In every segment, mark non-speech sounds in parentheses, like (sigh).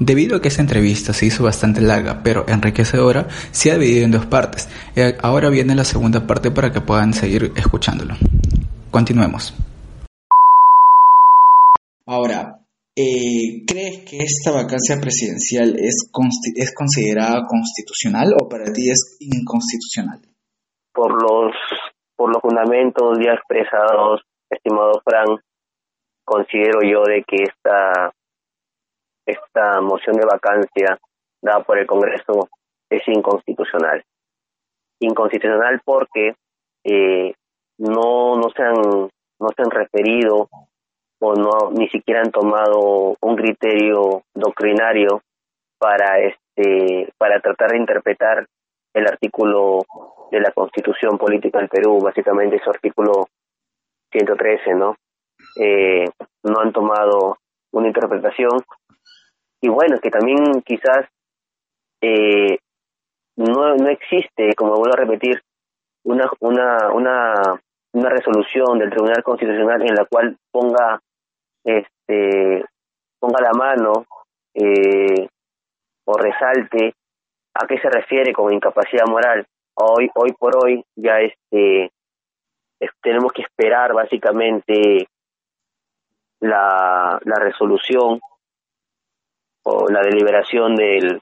Debido a que esta entrevista se hizo bastante larga, pero enriquecedora, se ha dividido en dos partes. Eh, ahora viene la segunda parte para que puedan seguir escuchándolo. Continuemos. Ahora, eh, ¿crees que esta vacancia presidencial es, es considerada constitucional o para ti es inconstitucional? Por los, por los fundamentos ya expresados, estimado Frank, considero yo de que esta esta moción de vacancia dada por el Congreso es inconstitucional. Inconstitucional porque eh, no, no, se han, no se han referido o no ni siquiera han tomado un criterio doctrinario para este para tratar de interpretar el artículo de la Constitución Política del Perú, básicamente su artículo 113, ¿no? Eh, no han tomado una interpretación y bueno, que también quizás eh, no, no existe, como vuelvo a repetir, una, una, una, una resolución del Tribunal Constitucional en la cual ponga este ponga la mano eh, o resalte a qué se refiere con incapacidad moral. Hoy, hoy por hoy ya este tenemos que esperar básicamente la, resolución la deliberación del,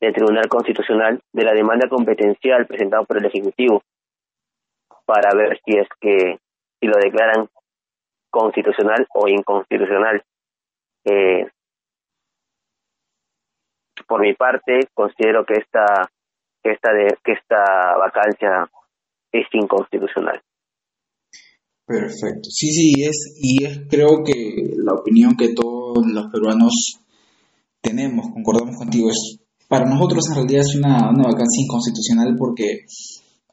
del Tribunal Constitucional de la demanda competencial presentada por el Ejecutivo para ver si es que si lo declaran constitucional o inconstitucional. Eh, por mi parte, considero que esta que esta de, que esta vacancia es inconstitucional. Perfecto. Sí, sí, es y es creo que la opinión que todos los peruanos tenemos, concordamos contigo, es para nosotros en realidad es una, una vacancia inconstitucional porque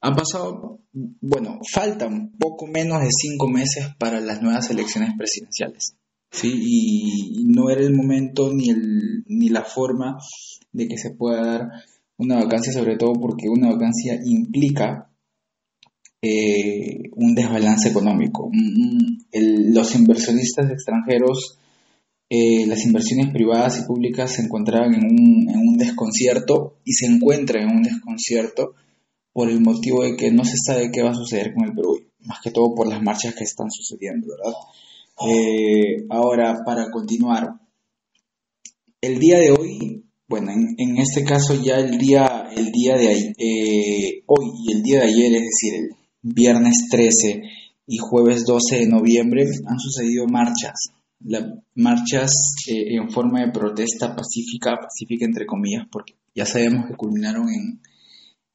ha pasado, bueno, faltan poco menos de cinco meses para las nuevas elecciones presidenciales. ¿sí? Y, no era el momento ni, el, ni la forma de que se pueda dar una vacancia, sobre todo porque una vacancia implica un desbalance económico. los inversionistas extranjeros eh, las inversiones privadas y públicas se encontraban en un, en un desconcierto y se encuentran en un desconcierto por el motivo de que no se sabe qué va a suceder con el Perú, más que todo por las marchas que están sucediendo. Eh, ahora, para continuar, el día de hoy, bueno, en, este caso ya el día, el día de eh, hoy y el día de ayer, es decir, el viernes 13 y jueves 12 de noviembre, han sucedido marchas las marchas eh, en forma de protesta pacífica, pacífica entre comillas, porque ya sabemos que culminaron en,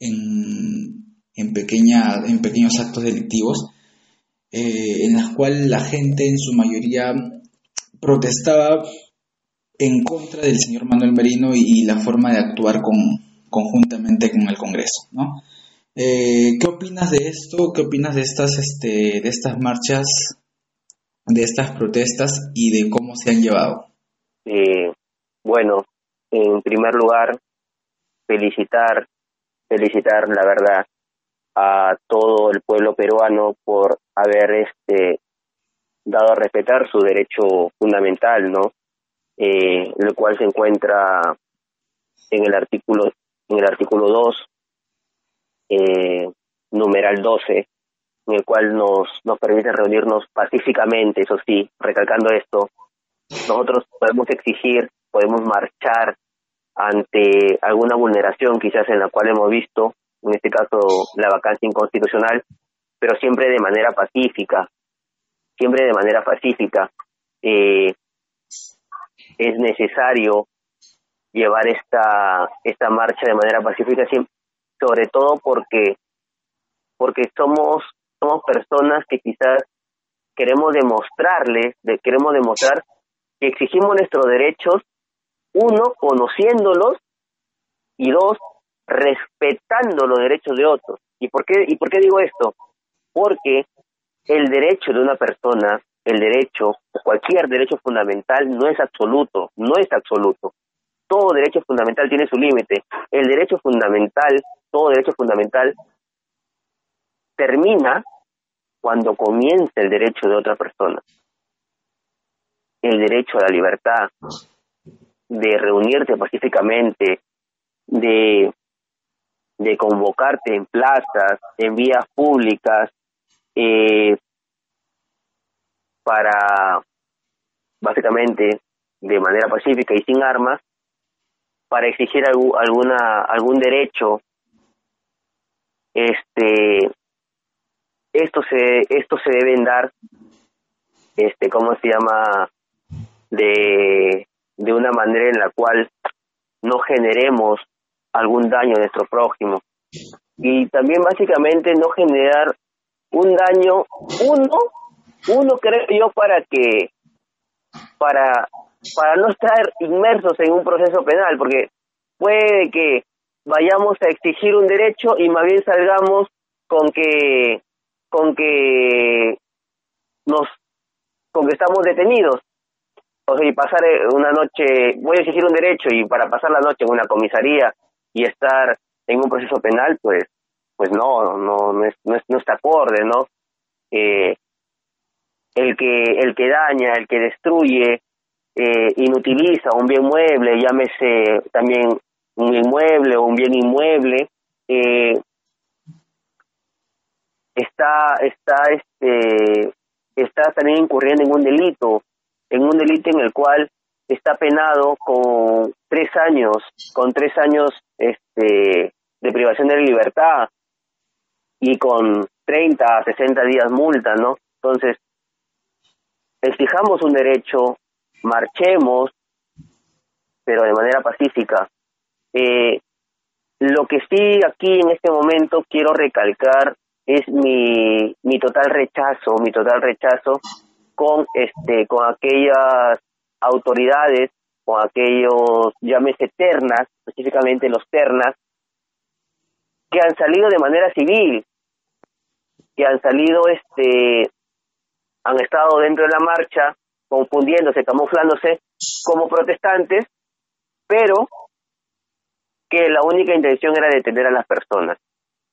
en, en, pequeña, en pequeños actos delictivos, eh, en las cuales la gente en su mayoría protestaba en contra del señor Manuel Merino y, la forma de actuar con, conjuntamente con el Congreso, ¿no? Eh, ¿Qué opinas de esto? ¿Qué opinas de estas, este, de estas marchas de estas protestas y de cómo se han llevado? Eh, bueno, en primer lugar, felicitar, felicitar la verdad a todo el pueblo peruano por haber este dado a respetar su derecho fundamental, ¿no? Eh, el cual se encuentra en el artículo en el artículo 2 eh, numeral 12 en el cual nos, nos permite reunirnos pacíficamente, eso sí, recalcando esto, nosotros podemos exigir, podemos marchar ante alguna vulneración quizás en la cual hemos visto, en este caso la vacancia inconstitucional, pero siempre de manera pacífica, siempre de manera pacífica. Eh, es necesario llevar esta, esta marcha de manera pacífica, sobre todo porque, porque somos somos personas que quizás queremos demostrarles, de, queremos demostrar que exigimos nuestros derechos, uno, conociéndolos, y dos, respetando los derechos de otros. ¿Y por qué, y por qué digo esto? Porque el derecho de una persona, el derecho, cualquier derecho fundamental, no es absoluto, no es absoluto. Todo derecho fundamental tiene su límite. El derecho fundamental, todo derecho fundamental termina cuando comienza el derecho de otra persona. El derecho a la libertad, de reunirte pacíficamente, de, convocarte en plazas, en vías públicas, eh, para básicamente de manera pacífica y sin armas para exigir alguna algún derecho este esto se esto se deben dar este cómo se llama de de una manera en la cual no generemos algún daño a nuestro prójimo. Y también básicamente no generar un daño uno uno creo yo para que para para no estar inmersos en un proceso penal porque puede que vayamos a exigir un derecho y más bien salgamos con que con que nos con que estamos detenidos. O sea y pasar eh, una noche voy a exigir un derecho y para pasar la noche en una comisaría y estar en un proceso penal pues pues no no no, es, no, no está acorde no eh, el que el que daña el que destruye eh, inutiliza un bien mueble llámese también un inmueble o un bien inmueble eh, está está este está también incurriendo en un delito en un delito en el cual está penado con tres años con tres años este de privación de libertad y con 30 a 60 días multa no entonces exijamos un derecho marchemos pero de manera pacífica. Eh, lo que sí aquí en este momento quiero recalcar es mi, mi total rechazo, mi total rechazo con este con aquellas autoridades con aquellos llámese ternas, específicamente los ternas que han salido de manera civil, que han salido este han estado dentro de la marcha confundiéndose, camuflándose como protestantes, pero que la única intención era detener a las personas.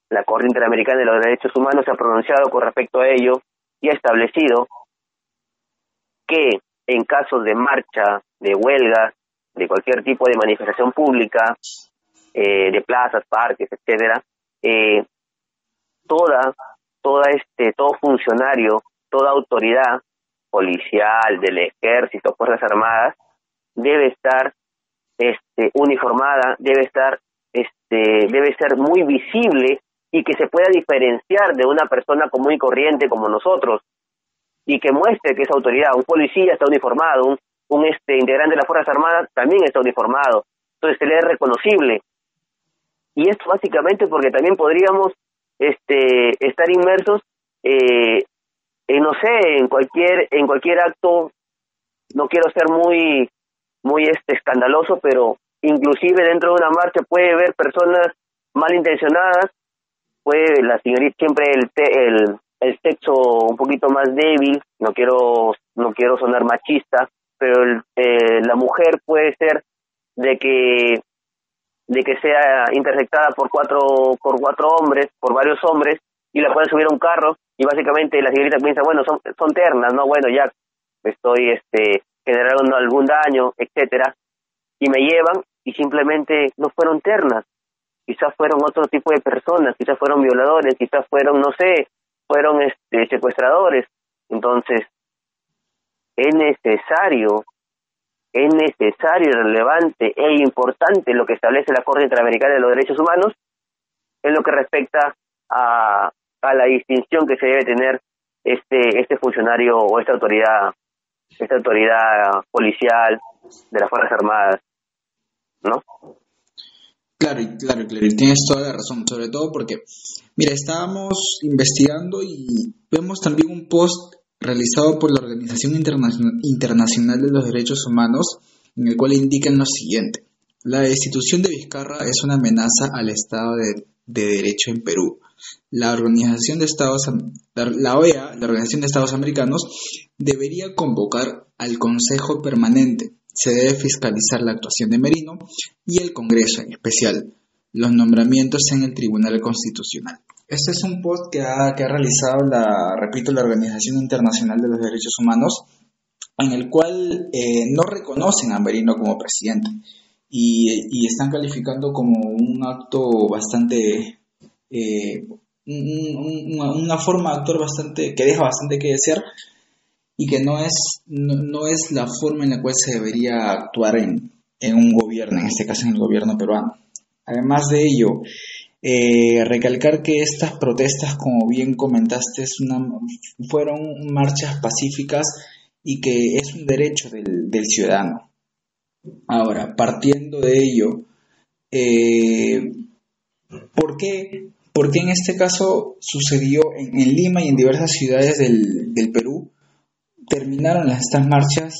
La Corte Interamericana de los Derechos Humanos se ha pronunciado con respecto a ello y ha establecido que en casos de marcha, de huelga, de cualquier tipo de manifestación pública, eh, de plazas, parques, etcétera, eh, toda, toda este, todo funcionario, toda autoridad policial, del ejército, fuerzas armadas, debe estar este, uniformada, debe estar, este, debe ser muy visible y que se pueda diferenciar de una persona común y corriente como nosotros y que muestre que es autoridad. Un policía está uniformado, un, un este integrante de las fuerzas armadas también está uniformado, entonces se le es reconocible. Y esto básicamente porque también podríamos este estar inmersos eh, en no sé en cualquier en cualquier acto no quiero ser muy muy este escandaloso, pero inclusive dentro de una marcha puede haber personas malintencionadas, puede la señorita siempre el el el sexo un poquito más débil, no quiero no quiero sonar machista, pero el, eh, la mujer puede ser de que de que sea intersectada por cuatro por cuatro hombres, por varios hombres y la pueden subir a un carro y básicamente la señorita piensa, bueno, son son ternas, no, bueno, ya estoy este generaron algún daño, etcétera, y me llevan y simplemente no fueron ternas, quizás fueron otro tipo de personas, quizás fueron violadores, quizás fueron, no sé, fueron este, secuestradores. Entonces, es necesario, es necesario, relevante e importante lo que establece la Corte Interamericana de los Derechos Humanos en lo que respecta a, a la distinción que se debe tener este, este funcionario o esta autoridad esta autoridad policial de las Fuerzas Armadas, ¿no? Claro, claro, claro, tienes toda la razón, sobre todo porque, mira, estábamos investigando y vemos también un post realizado por la Organización Internacional de los Derechos Humanos en el cual indican lo siguiente. La destitución de Vizcarra es una amenaza al Estado de, de Derecho en Perú la Organización de Estados, la OEA, la Organización de Estados Americanos, debería convocar al Consejo Permanente. Se debe fiscalizar la actuación de Merino y el Congreso en especial, los nombramientos en el Tribunal Constitucional. Este es un post que ha, que ha realizado la, repito, la Organización Internacional de los Derechos Humanos en el cual eh, no reconocen a Merino como presidente y, están calificando como un acto bastante, eh, una, forma de actuar bastante, que deja bastante que desear y que no es, no, es la forma en la cual se debería actuar en, en un gobierno, en este caso en el gobierno peruano. Además de ello, eh, recalcar que estas protestas, como bien comentaste, fueron marchas pacíficas y que es un derecho del, ciudadano. Ahora, partiendo de ello, eh, ¿por, qué, en este caso sucedió en, Lima y en diversas ciudades del, Perú? Terminaron estas marchas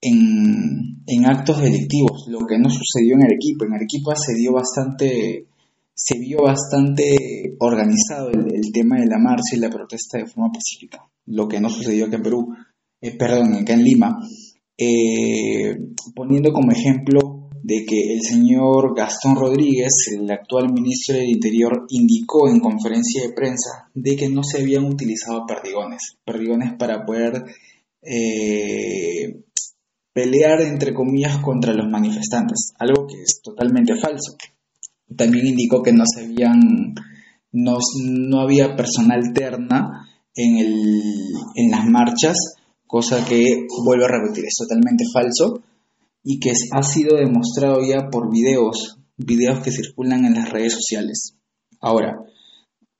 en, en, actos delictivos, lo que no sucedió en Arequipa. En Arequipa se dio bastante se vio bastante organizado el, tema de la marcha y la protesta de forma pacífica, lo que no sucedió acá en Perú, eh, perdón, acá en Lima, eh, poniendo como ejemplo de que el señor Gastón Rodríguez, el actual ministro del Interior, indicó en conferencia de prensa de que no se habían utilizado perdigones, perdigones para poder eh, pelear, entre comillas, contra los manifestantes, algo que es totalmente falso. También indicó que no se habían, no, no había personal terna en, el, en las marchas, cosa que, vuelvo a repetir, es totalmente falso y que ha sido demostrado ya por videos, videos que circulan en las redes sociales. Ahora,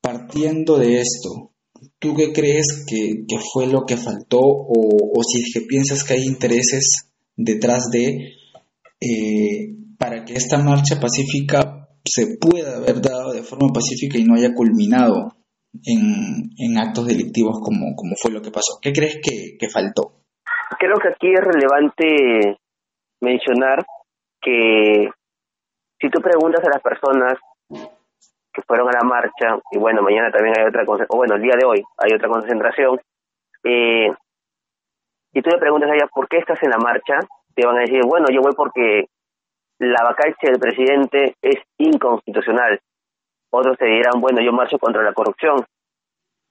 partiendo de esto, ¿tú qué crees que, fue lo que faltó o, si es que piensas que hay intereses detrás de eh, para que esta marcha pacífica se pueda haber dado de forma pacífica y no haya culminado en, actos delictivos como, como fue lo que pasó. ¿Qué crees que, faltó? Creo que aquí es relevante mencionar que si tú preguntas a las personas que fueron a la marcha, y bueno, mañana también hay otra, o bueno, el día de hoy hay otra concentración, eh, tú le preguntas a ella por qué estás en la marcha, te van a decir, bueno, yo voy porque la vacancia del presidente es inconstitucional. Otros te dirán, bueno, yo marcho contra la corrupción.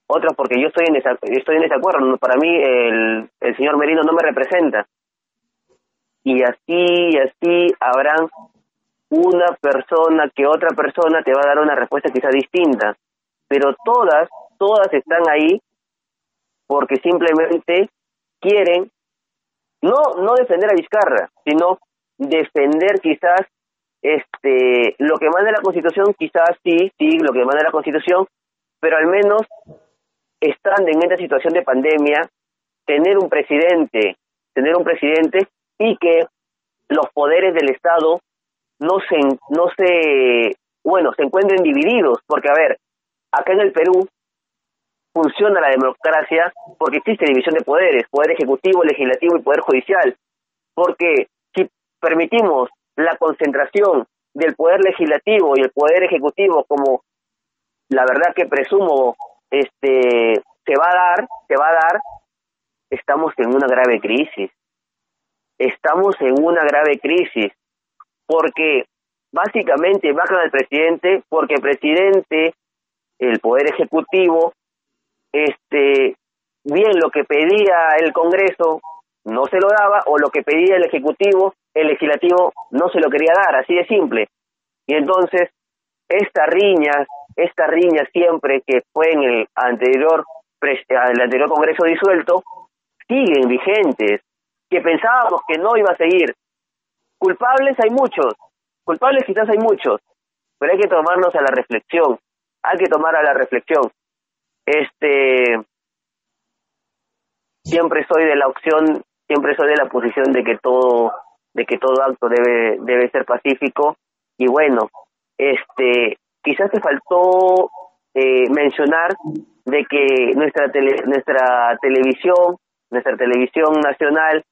Otros porque yo estoy en, estoy en desacuerdo. Para mí el, el señor Merino no me representa. Y así, así habrán una persona que otra persona te va a dar una respuesta quizá distinta. Pero todas, todas están ahí porque simplemente quieren no, no defender a Vizcarra, sino defender quizás este lo que manda la Constitución, quizás sí, sí, lo que manda la Constitución, pero al menos estando en esta situación de pandemia, tener un presidente, tener un presidente y que los poderes del Estado no se, no se, bueno, se encuentren divididos, porque a ver, acá en el Perú funciona la democracia porque existe división de poderes, poder ejecutivo, legislativo y poder judicial, porque permitimos la concentración del poder legislativo y el poder ejecutivo como la verdad que presumo este se va a dar, se va a dar, estamos en una grave crisis. Estamos en una grave crisis porque básicamente bajan al presidente porque el presidente, el poder ejecutivo, este bien lo que pedía el Congreso no se lo daba o lo que pedía el ejecutivo el legislativo no se lo quería dar, así de simple. Y entonces, esta riña, esta riña siempre que fue en el anterior, el anterior Congreso disuelto, siguen vigentes, que pensábamos que no iba a seguir. Culpables hay muchos, culpables quizás hay muchos, pero hay que tomarnos a la reflexión, hay que tomar a la reflexión. Este, siempre soy de la opción, siempre soy de la posición de que todo de que todo acto debe debe ser pacífico. Y bueno este quizás te faltó eh, mencionar de que nuestra tele, nuestra televisión nuestra televisión nacional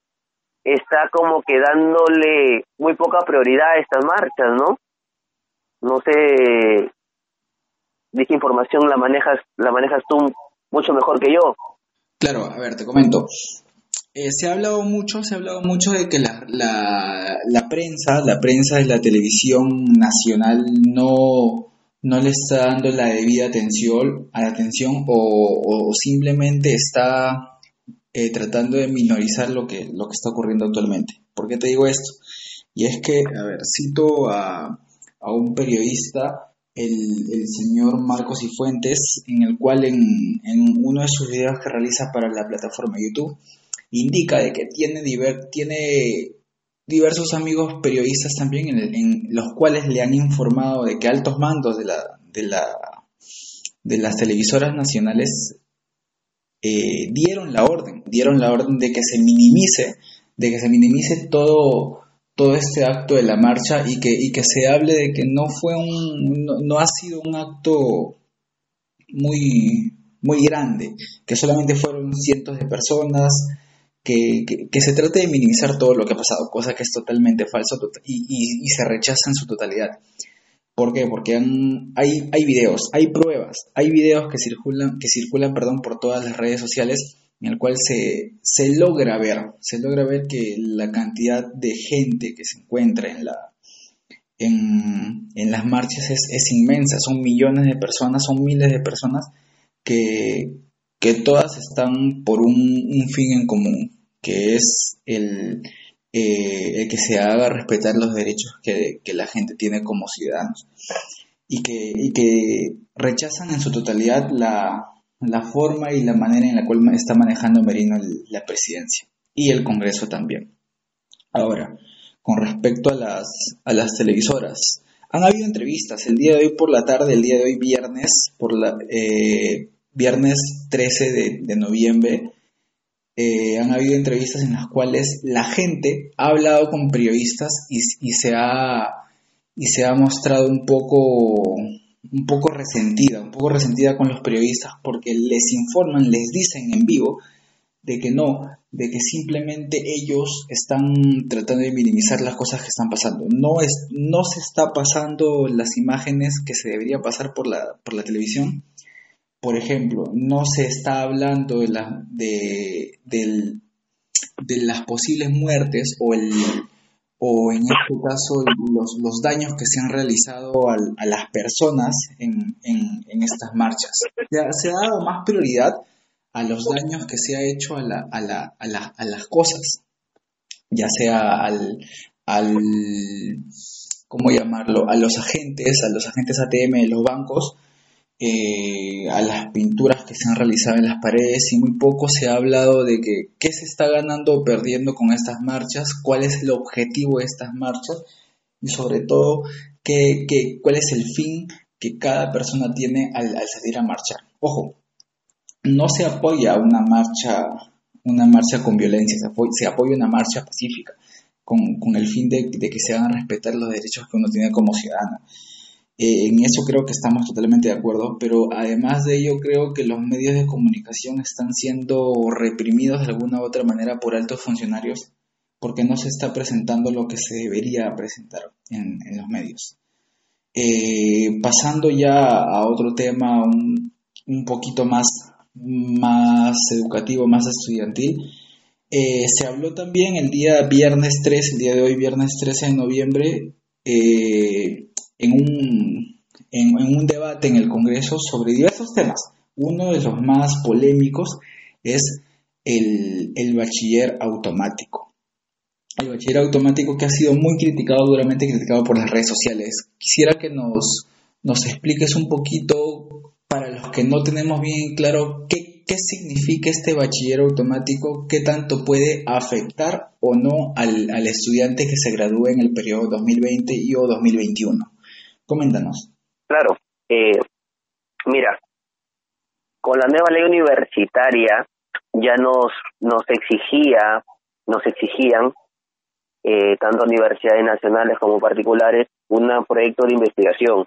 está como que dándole muy poca prioridad a estas marchas no no sé qué información la manejas la manejas tú mucho mejor que yo. Claro a ver te comento eh, se ha hablado mucho, se ha hablado mucho de que la, la, prensa, la prensa de la televisión nacional no, no le está dando la debida atención, a la atención o, simplemente está eh, tratando de minorizar lo que, lo que está ocurriendo actualmente. ¿Por qué te digo esto? Y es que, a ver, cito a, a un periodista, el, el, señor Marcos Cifuentes, en el cual en, en, uno de sus videos que realiza para la plataforma YouTube, indica de que tiene, tiene diversos amigos periodistas también en, en, los cuales le han informado de que altos mandos de, la, de, la, de las televisoras nacionales eh, dieron la orden, dieron la orden de que se minimice, de que se minimice todo, todo este acto de la marcha y que, y que se hable de que no fue un, no, ha sido un acto muy, muy grande, que solamente fueron cientos de personas, que, se trate de minimizar todo lo que ha pasado, cosa que es totalmente falso y, y, se rechaza en su totalidad. ¿Por qué? Porque hay, hay videos, hay pruebas, hay videos que circulan, que circulan perdón, por todas las redes sociales en el cual se, se logra ver, se logra ver que la cantidad de gente que se encuentra en, la, en, en las marchas es, es, inmensa, son millones de personas, son miles de personas que, que todas están por un fin en común, que es el, eh, el que se haga respetar los derechos que, que, la gente tiene como ciudadanos y que, y que rechazan en su totalidad la, la forma y la manera en la cual está manejando Merino la presidencia y el Congreso también. Ahora, con respecto a las, a las televisoras, han habido entrevistas el día de hoy por la tarde, el día de hoy viernes, por la, eh, viernes 13 de, de noviembre, eh, han habido entrevistas en las cuales la gente ha hablado con periodistas y, y, se, ha, y se ha mostrado un poco un poco resentida, un poco resentida con los periodistas porque les informan, les dicen en vivo de que no, de que simplemente ellos están tratando de minimizar las cosas que están pasando. No, es, no se está pasando las imágenes que se debería pasar por la, por la televisión. Por ejemplo, no se está hablando de, la, de, las posibles muertes o el, o en este caso los, daños que se han realizado al, a las personas en, en, estas marchas. Se ha, dado más prioridad a los daños que se ha hecho a, la, a, la, a, la, a las cosas, ya sea al, al, ¿cómo llamarlo?, a los agentes, a los agentes ATM de los bancos, eh, a las pinturas que se han realizado en las paredes y muy poco se ha hablado de que qué se está ganando o perdiendo con estas marchas, cuál es el objetivo de estas marchas y sobre todo qué, qué, cuál es el fin que cada persona tiene al, salir a marchar. Ojo, no se apoya una marcha, una marcha con violencia, se apoya, se apoya una marcha pacífica con, con el fin de, de, que se hagan respetar los derechos que uno tiene como ciudadano. Eh, en eso creo que estamos totalmente de acuerdo, pero además de ello creo que los medios de comunicación están siendo reprimidos de alguna u otra manera por altos funcionarios porque no se está presentando lo que se debería presentar en, los medios. Eh, pasando ya a otro tema un, un, poquito más, más educativo, más estudiantil, eh, se habló también el día viernes 3, el día de hoy, viernes 13 de noviembre, en un, en, un debate en el Congreso sobre diversos temas. Uno de los más polémicos es el, bachiller automático. El bachiller automático que ha sido muy criticado, duramente criticado por las redes sociales. Quisiera que nos, nos expliques un poquito, para los que no tenemos bien claro, qué, significa este bachiller automático, qué tanto puede afectar o no al, al estudiante que se gradúe en el periodo 2020 y o 2021. Coméntanos. Claro. Eh, mira, con la nueva ley universitaria ya nos, nos exigía, nos exigían, eh, tanto universidades nacionales como particulares, un proyecto de investigación.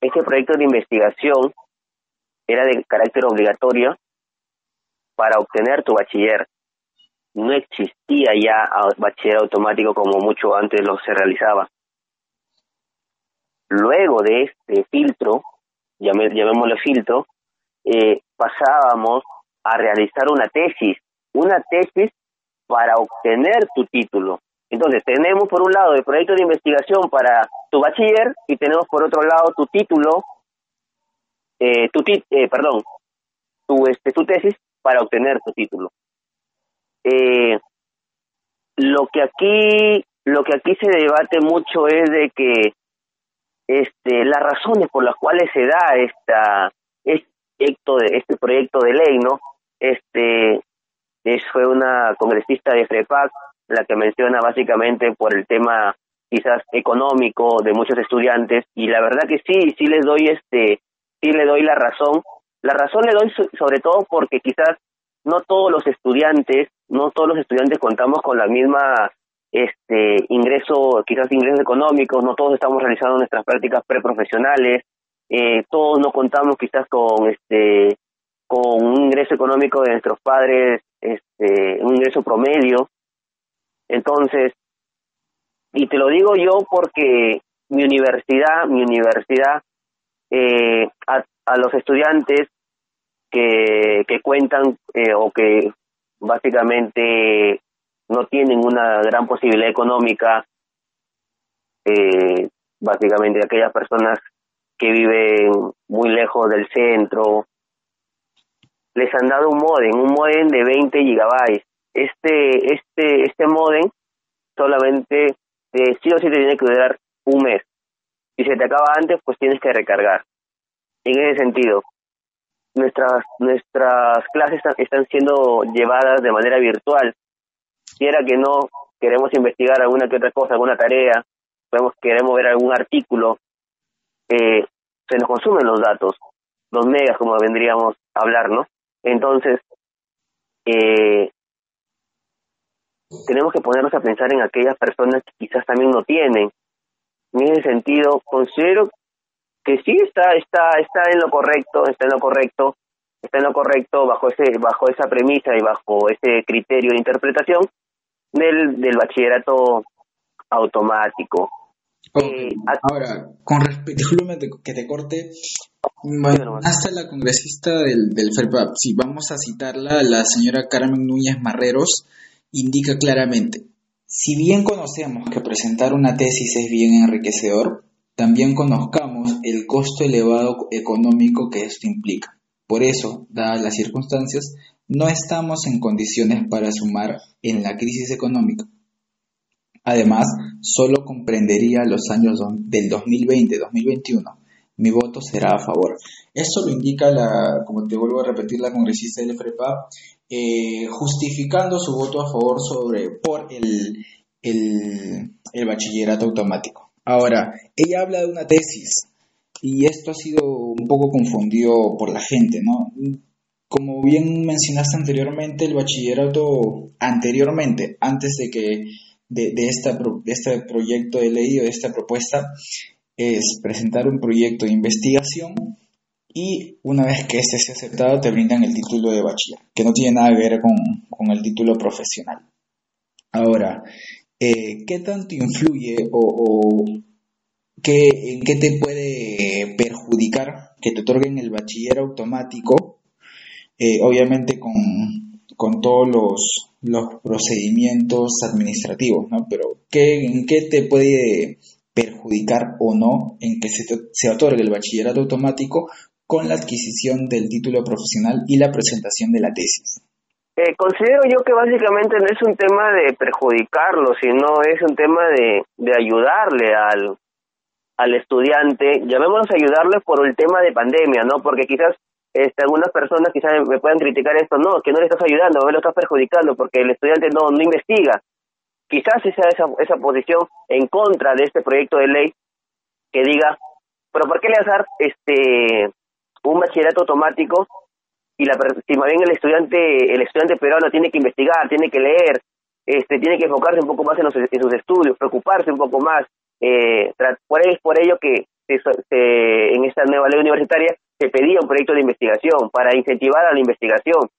Este proyecto de investigación era de carácter obligatorio para obtener tu bachiller. No existía ya bachiller automático como mucho antes lo se realizaba. Luego de este filtro, llamémoslo filtro, eh, pasábamos a realizar una tesis, una tesis para obtener tu título. Entonces, tenemos por un lado el proyecto de investigación para tu bachiller y tenemos por otro lado tu título, eh, tu eh, perdón, tu, este, tu tesis para obtener tu título. eh, lo que aquí lo que aquí se debate mucho es de que este las razones por las cuales se da esta este este proyecto de ley no este es, fue una congresista de FREPAC la que menciona básicamente por el tema quizás económico de muchos estudiantes y la verdad que sí sí les doy este sí le doy la razón. La razón le doy sobre todo porque quizás no todos los estudiantes no todos los estudiantes contamos con la misma este ingreso quizás ingresos económicos no todos estamos realizando nuestras prácticas preprofesionales eh, todos no contamos quizás con este con un ingreso económico de nuestros padres este un ingreso promedio. Entonces y te lo digo yo porque mi universidad mi universidad eh, a, los estudiantes que, que cuentan eh, o que básicamente no tienen una gran posibilidad económica, eh, básicamente aquellas personas que viven muy lejos del centro, les han dado un modem, un modem de 20 gigabytes. Este, este, este modem solamente eh, sí o sí te tiene que durar un mes. Si se te acaba antes, pues tienes que recargar. En ese sentido, nuestras nuestras clases están siendo llevadas de manera virtual. Si era que no queremos investigar alguna que otra cosa, alguna tarea, queremos ver algún artículo, eh, se nos consumen los datos, los megas como vendríamos a hablar, ¿no? Entonces, eh, tenemos que ponernos a pensar en aquellas personas que quizás también no tienen. En ese sentido, considero que sí está está está en lo correcto está en lo correcto está en lo correcto bajo ese bajo esa premisa y bajo ese criterio de interpretación del del bachillerato automático. Eh, ahora con respecto que te corte hasta la congresista del, del FERPAP, si vamos a citarla, la señora Carmen Núñez Marreros indica claramente, si bien conocemos que presentar una tesis es bien enriquecedor, también conozcamos el costo elevado económico que esto implica. Por eso, dadas las circunstancias, no estamos en condiciones para sumar en la crisis económica. Además, solo comprendería los años del 2020-2021. Mi voto será a favor. Esto lo indica, la, como te vuelvo a repetir, la congresista del FREPA, eh, justificando su voto a favor sobre, por el, el bachillerato automático. Ahora, ella habla de una tesis y esto ha sido un poco confundido por la gente, ¿no? Como bien mencionaste anteriormente, el bachillerato anteriormente, antes de que de, esta, de este proyecto de ley o de esta propuesta, es presentar un proyecto de investigación y una vez que este sea aceptado te brindan el título de bachiller, que no tiene nada que ver con, con el título profesional. Ahora, eh, ¿qué tanto influye o, qué, en qué te puede perjudicar que te otorguen el bachiller automático? Eh, obviamente con, todos los, los, procedimientos administrativos, ¿no? Pero ¿qué, ¿en qué te puede perjudicar o no en que se, se otorgue el bachillerato automático con la adquisición del título profesional y la presentación de la tesis? Eh, considero yo que básicamente no es un tema de perjudicarlo, sino es un tema de, de ayudarle al, al estudiante, llamémoslos ayudarle por el tema de pandemia, ¿no? Porque quizás este, algunas personas quizás me puedan criticar esto, no, que no le estás ayudando, no lo estás perjudicando porque el estudiante no, no investiga. Quizás esa, esa, esa posición en contra de este proyecto de ley que diga, pero ¿por qué le dar este, un bachillerato automático y la si más bien el estudiante el estudiante peruano tiene que investigar tiene que leer este tiene que enfocarse un poco más en, sus estudios preocuparse un poco más eh, por ello por ello que en esta nueva ley universitaria se pedía un proyecto de investigación para incentivar a la investigación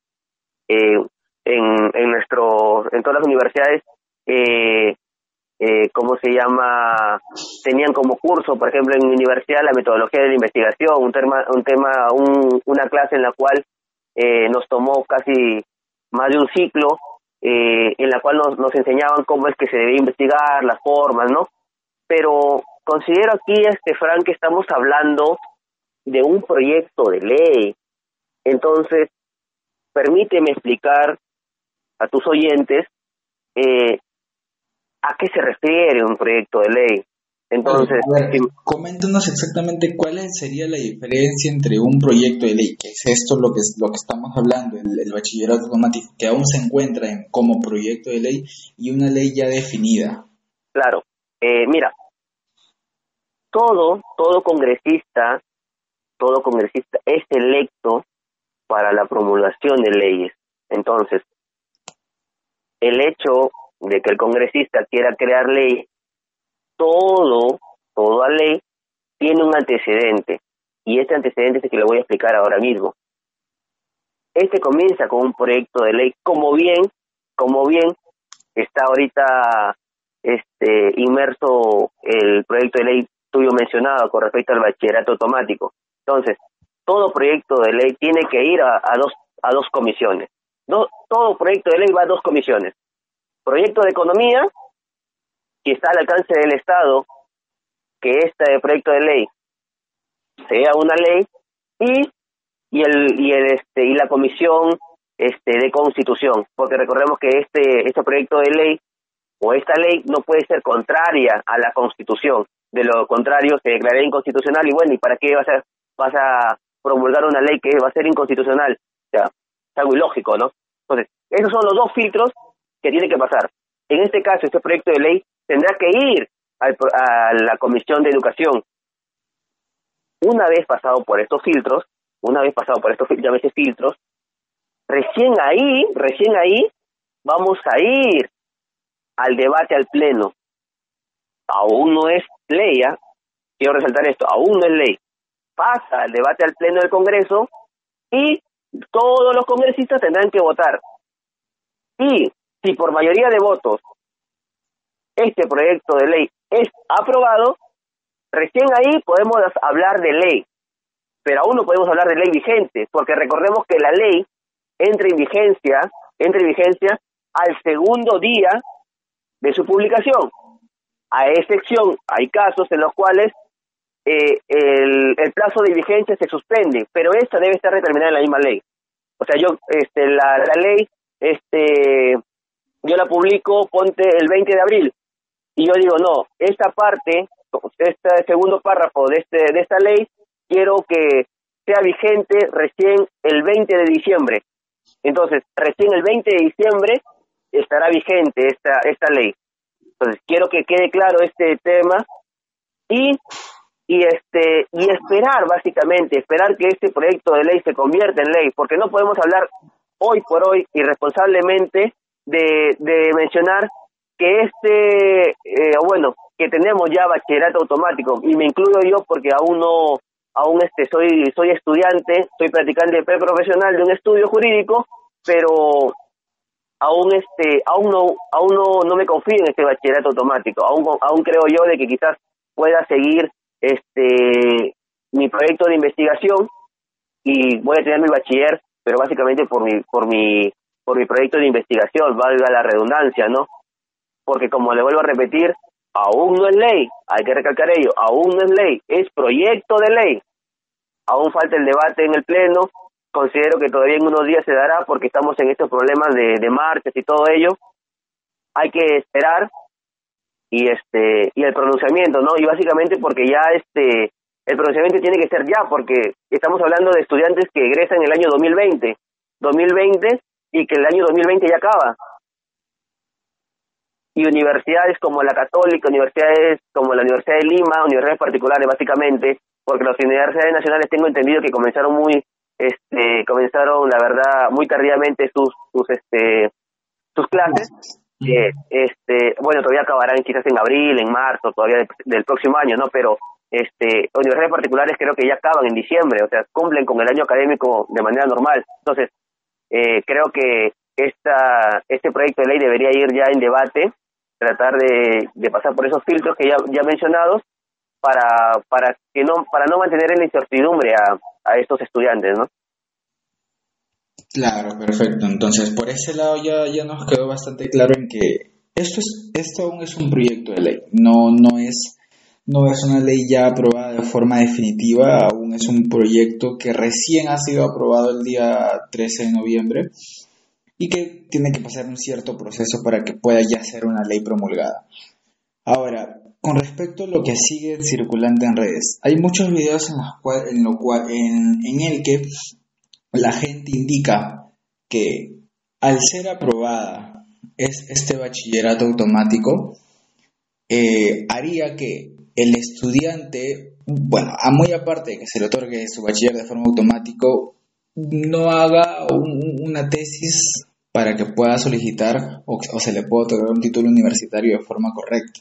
eh, en, en nuestro en todas las universidades eh, eh, ¿cómo se llama? Tenían como curso, por ejemplo, en universidad la metodología de la investigación, un tema, un tema, un, una clase en la cual eh, nos tomó casi más de un ciclo eh, en la cual nos, nos enseñaban cómo es que se debe investigar, las formas, ¿no? Pero considero aquí, este Frank, que estamos hablando de un proyecto de ley. Entonces, permíteme explicar a tus oyentes eh, a qué se refiere un proyecto de ley. Entonces, coméntanos exactamente cuál sería la diferencia entre un proyecto de ley, que es esto lo que, lo que estamos hablando, el, bachillerato automático, que aún se encuentra en, como proyecto de ley, y una ley ya definida. Claro, eh, mira, todo, todo congresista, todo congresista es electo para la promulgación de leyes. Entonces, el hecho de que el congresista quiera crear ley, todo, toda ley, tiene un antecedente. Y este antecedente es el que le voy a explicar ahora mismo. Este comienza con un proyecto de ley, como bien, como bien está ahorita este inmerso el proyecto de ley tuyo mencionado con respecto al bachillerato automático. Entonces, todo proyecto de ley tiene que ir a, dos a dos comisiones. todo proyecto de ley va a dos comisiones proyecto de economía que está al alcance del Estado, que este proyecto de ley sea una ley y y el y el este y la comisión este de constitución, porque recordemos que este este proyecto de ley o esta ley no puede ser contraria a la Constitución, de lo contrario se declararía inconstitucional y bueno, ¿y para qué vas a promulgar una ley que va a ser inconstitucional? O sea, es algo ilógico, ¿no? Entonces, esos son los dos filtros que tiene que pasar. En este caso, este proyecto de ley tendrá que ir a la Comisión de Educación. Una vez pasado por estos filtros, una vez pasado por estos veces filtros, recién ahí, recién ahí, vamos a ir al debate al Pleno. Aún no es ley, ¿ah? quiero resaltar esto, aún no es ley. Pasa al debate al Pleno del Congreso y todos los congresistas tendrán que votar. Y si por mayoría de votos este proyecto de ley es aprobado, recién ahí podemos hablar de ley, pero aún no podemos hablar de ley vigente, porque recordemos que la ley entra en vigencia, entra en vigencia al segundo día de su publicación. A excepción, hay casos en los cuales eh, el, el, plazo de vigencia se suspende, pero esta debe estar determinada en la misma ley. O sea, yo, este, la, la ley, este, yo la publico, ponte el 20 de abril, y yo digo, no, esta parte, este segundo párrafo de, este, de esta ley, quiero que sea vigente recién el 20 de diciembre. Entonces, recién el 20 de diciembre estará vigente esta, esta ley. Entonces, quiero que quede claro este tema y, y, este, y esperar, básicamente, esperar que este proyecto de ley se convierta en ley, porque no podemos hablar hoy por hoy irresponsablemente de, de mencionar que este, eh, bueno, que tenemos ya bachillerato automático, y me incluyo yo porque aún no, aún este, soy, soy estudiante, soy practicante preprofesional de un estudio jurídico, pero aún este, aún no, aún no, no me confío en este bachillerato automático, aún, aún creo yo de que quizás pueda seguir este mi proyecto de investigación y voy a tener mi bachiller, pero básicamente por mi, por mi por mi proyecto de investigación, valga la redundancia, ¿no? Porque como le vuelvo a repetir, aún no es ley, hay que recalcar ello, aún no es ley, es proyecto de ley. Aún falta el debate en el Pleno, considero que todavía en unos días se dará porque estamos en estos problemas de, de marchas y todo ello. Hay que esperar y este y el pronunciamiento, ¿no? Y básicamente porque ya este el pronunciamiento tiene que ser ya porque estamos hablando de estudiantes que egresan el año 2020. 2020 y que el año 2020 ya acaba. Y universidades como la Católica, universidades como la Universidad de Lima, universidades particulares básicamente, porque las universidades nacionales tengo entendido que comenzaron muy, este, comenzaron la verdad muy tardíamente sus, sus, este, sus clases. que este, bueno, todavía acabarán quizás en abril, en marzo, todavía del próximo año, ¿no? Pero este, universidades particulares creo que ya acaban en diciembre, o sea, cumplen con el año académico de manera normal. Entonces, eh, creo que esta, este proyecto de ley debería ir ya en debate, tratar de, pasar por esos filtros que ya, ya mencionados para, para, que no, para no mantener en la incertidumbre a, a estos estudiantes, ¿no? Claro, perfecto. Entonces, por ese lado ya, ya nos quedó bastante claro en que esto, es, esto aún es un proyecto de ley, no, no es no es una ley ya aprobada de forma definitiva, aún es un proyecto que recién ha sido aprobado el día 13 de noviembre. y que tiene que pasar un cierto proceso para que pueda ya ser una ley promulgada. Ahora, con respecto a lo que sigue circulante en redes, hay muchos videos en, los en, lo cual, en, el que la gente indica que al ser aprobada es este bachillerato automático, eh, haría que el estudiante, bueno, a muy aparte de que se le otorgue su bachiller de forma automática, no haga una tesis para que pueda solicitar o, se le pueda otorgar un título universitario de forma correcta,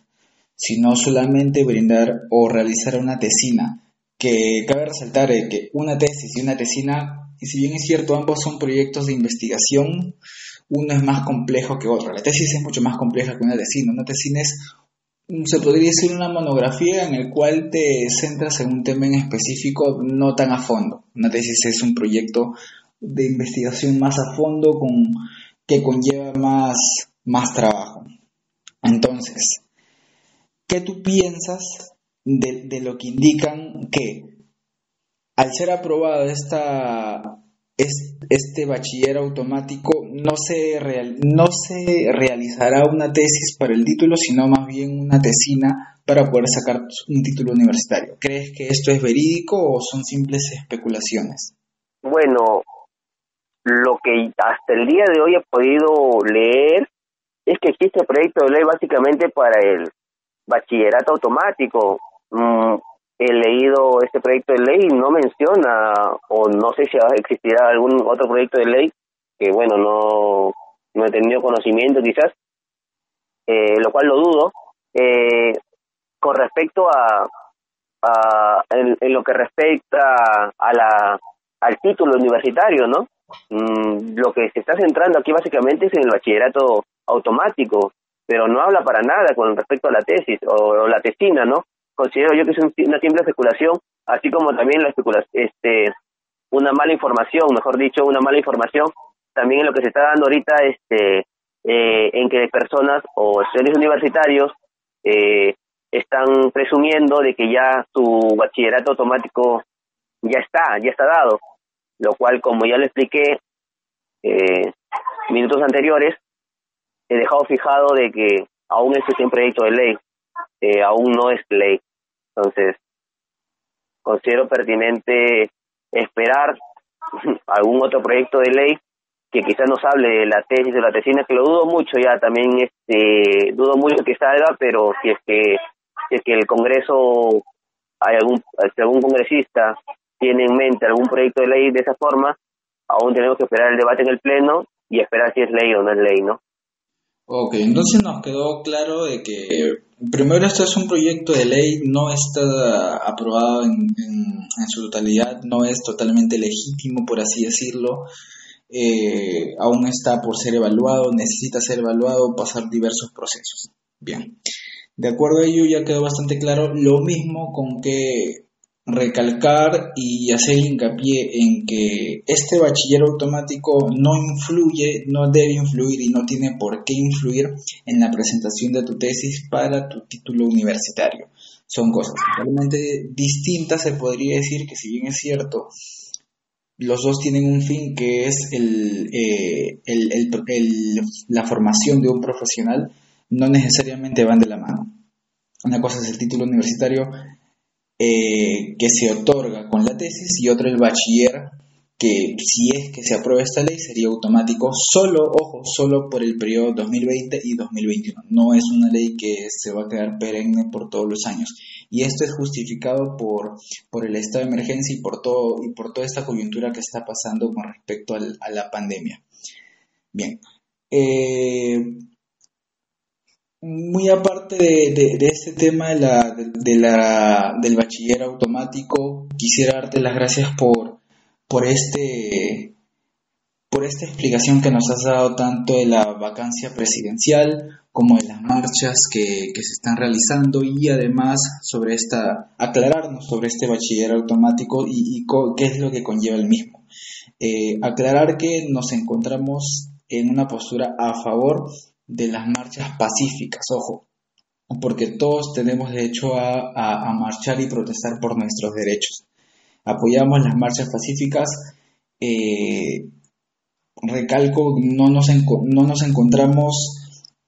sino solamente brindar o realizar una tesina, que cabe resaltar que una tesis y una tesina, y si bien es cierto, ambos son proyectos de investigación, uno es más complejo que otro. La tesis es mucho más compleja que una tesina. Una tesina es se podría decir una monografía en el cual te centras en un tema en específico no tan a fondo. Una tesis es un proyecto de investigación más a fondo que conlleva más, más trabajo. Entonces, ¿qué tú piensas de, lo que indican que al ser aprobada esta, este bachiller automático no se, no se realizará una tesis para el título, sino más bien una tesina para poder sacar un título universitario. ¿Crees que esto es verídico o son simples especulaciones? Bueno, lo que hasta el día de hoy he podido leer es que existe proyecto de ley básicamente para el bachillerato automático. Mm, he leído este proyecto de ley no menciona, o no sé si existirá algún otro proyecto de ley, que bueno, no, no he tenido conocimiento quizás, eh, lo cual lo dudo. Eh, con respecto a, a en, lo que respecta a la al título universitario, ¿no? Mm, lo que se está centrando aquí básicamente es en el bachillerato automático, pero no habla para nada con respecto a la tesis o la tesina, ¿no? considero yo que es una simple especulación, así como también la especulación, este, una mala información, mejor dicho, una mala información, también en lo que se está dando ahorita, este, eh, en que personas o estudiantes universitarios eh, están presumiendo de que ya su bachillerato automático ya está, ya está dado, lo cual, como ya lo expliqué eh, minutos anteriores, he dejado fijado de que aún existe un proyecto de ley eh, aún no es ley. Entonces, considero pertinente esperar (laughs) algún otro proyecto de ley que quizás nos hable de la tesis de la tesina, que lo dudo mucho ya también, este, dudo mucho que salga, pero si es que, si es que el Congreso, hay algún, si algún congresista tiene en mente algún proyecto de ley de esa forma, aún tenemos que esperar el debate en el Pleno y esperar si es ley o no es ley, ¿no? Ok, entonces nos quedó claro de que primero esto es un proyecto de ley, no está aprobado en, su totalidad, no es totalmente legítimo, por así decirlo. Eh, aún está por ser evaluado, necesita ser evaluado, pasar diversos procesos. Bien, de acuerdo a ello ya quedó bastante claro lo mismo con que recalcar y hacer hincapié en que este bachiller automático no influye, no debe influir y no tiene por qué influir en la presentación de tu tesis para tu título universitario. Son cosas totalmente distintas, se podría decir que si bien es cierto, los dos tienen un fin que es el, eh, la formación de un profesional, no necesariamente van de la mano. Una cosa es el título universitario eh, que se otorga con la tesis y otro el bachiller que si es que se aprueba esta ley sería automático solo, ojo, solo por el periodo 2020 y 2021. No es una ley que se va a quedar perenne por todos los años. Y esto es justificado por, por el estado de emergencia y por, todo, y por toda esta coyuntura que está pasando con respecto a la pandemia. Bien. Eh, muy aparte de, este tema de la, del bachiller automático, quisiera darte las gracias este, por esta explicación que nos has dado tanto de la vacancia presidencial como de las marchas que, se están realizando y además aclararnos sobre este bachiller automático y, qué es lo que conlleva el mismo. Eh, aclarar que nos encontramos en una postura a favor de las marchas pacíficas, ojo, porque todos tenemos derecho a, marchar y protestar por nuestros derechos. Apoyamos las marchas pacíficas, eh, recalco, no nos, no nos encontramos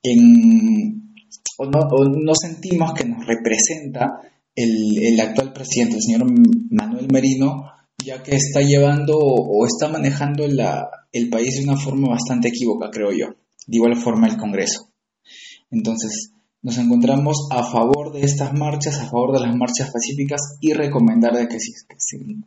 en, o no, sentimos que nos representa el, actual presidente, el señor Manuel Merino, ya que está llevando o está manejando el país de una forma bastante equívoca, creo yo. De igual forma el Congreso. Entonces, nos encontramos a favor de estas marchas, a favor de las marchas pacíficas y recomendar de que si,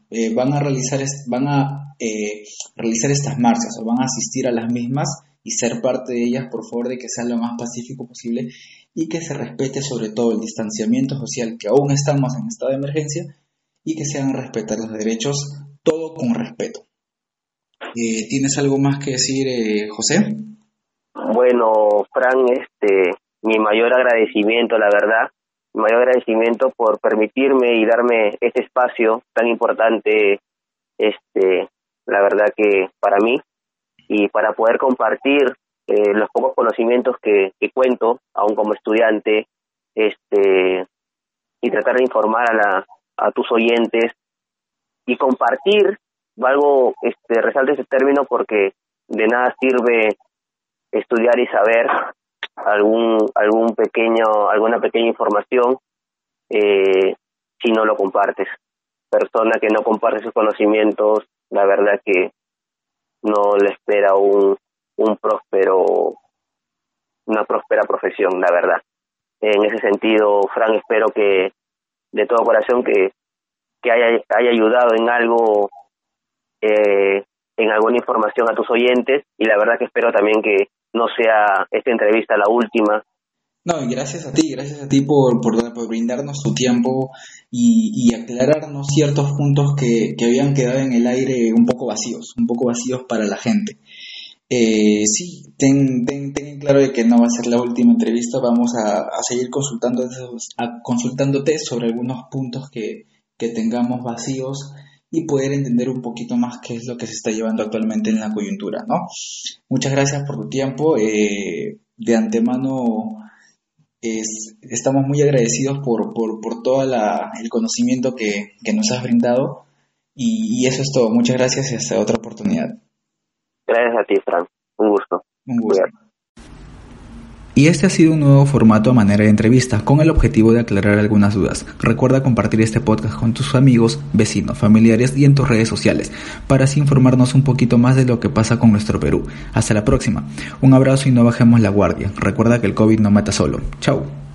eh, van a realizar van a eh, realizar estas marchas o van a asistir a las mismas y ser parte de ellas, por favor, de que sea lo más pacífico posible y que se respete sobre todo el distanciamiento social, que aún estamos en estado de emergencia, y que se hagan respetar los derechos, todo con respeto. Eh, ¿Tienes algo más que decir, eh, José? Bueno, Fran, este, mi mayor agradecimiento, la verdad, mi mayor agradecimiento por permitirme y darme este espacio tan importante, este, la verdad que para mí, y para poder compartir eh, los pocos conocimientos que, cuento, aún como estudiante, este, y tratar de informar a, la, a tus oyentes y compartir, valgo, este, resalte ese término porque de nada sirve estudiar y saber algún, algún pequeño, alguna pequeña información eh, si no lo compartes. Persona que no comparte sus conocimientos, la verdad que no le espera un, un próspero, una próspera profesión, la verdad. En ese sentido, Fran, espero que de todo corazón que, que haya, haya ayudado en algo, eh, en alguna información a tus oyentes y la verdad que espero también que no sea esta entrevista la última. No, y gracias a ti, gracias a ti por, por, brindarnos tu tiempo y, y aclararnos ciertos puntos que, que habían quedado en el aire un poco vacíos, un poco vacíos para la gente. Eh, sí, ten, ten, ten, claro de que no va a ser la última entrevista, vamos a, a seguir consultando, a, consultándote sobre algunos puntos que, que tengamos vacíos y poder entender un poquito más qué es lo que se está llevando actualmente en la coyuntura, ¿no? Muchas gracias por tu tiempo. Eh, de antemano es, estamos muy agradecidos por, por, por todo el conocimiento que, que, nos has brindado y, y eso es todo. Muchas gracias y hasta otra oportunidad. Gracias a ti, Fran. Un gusto. Un gusto. Y este ha sido un nuevo formato a manera de entrevista, con el objetivo de aclarar algunas dudas. Recuerda compartir este podcast con tus amigos, vecinos, familiares y en tus redes sociales, para así informarnos un poquito más de lo que pasa con nuestro Perú. Hasta la próxima. Un abrazo y no bajemos la guardia. Recuerda que el COVID no mata solo. Chao.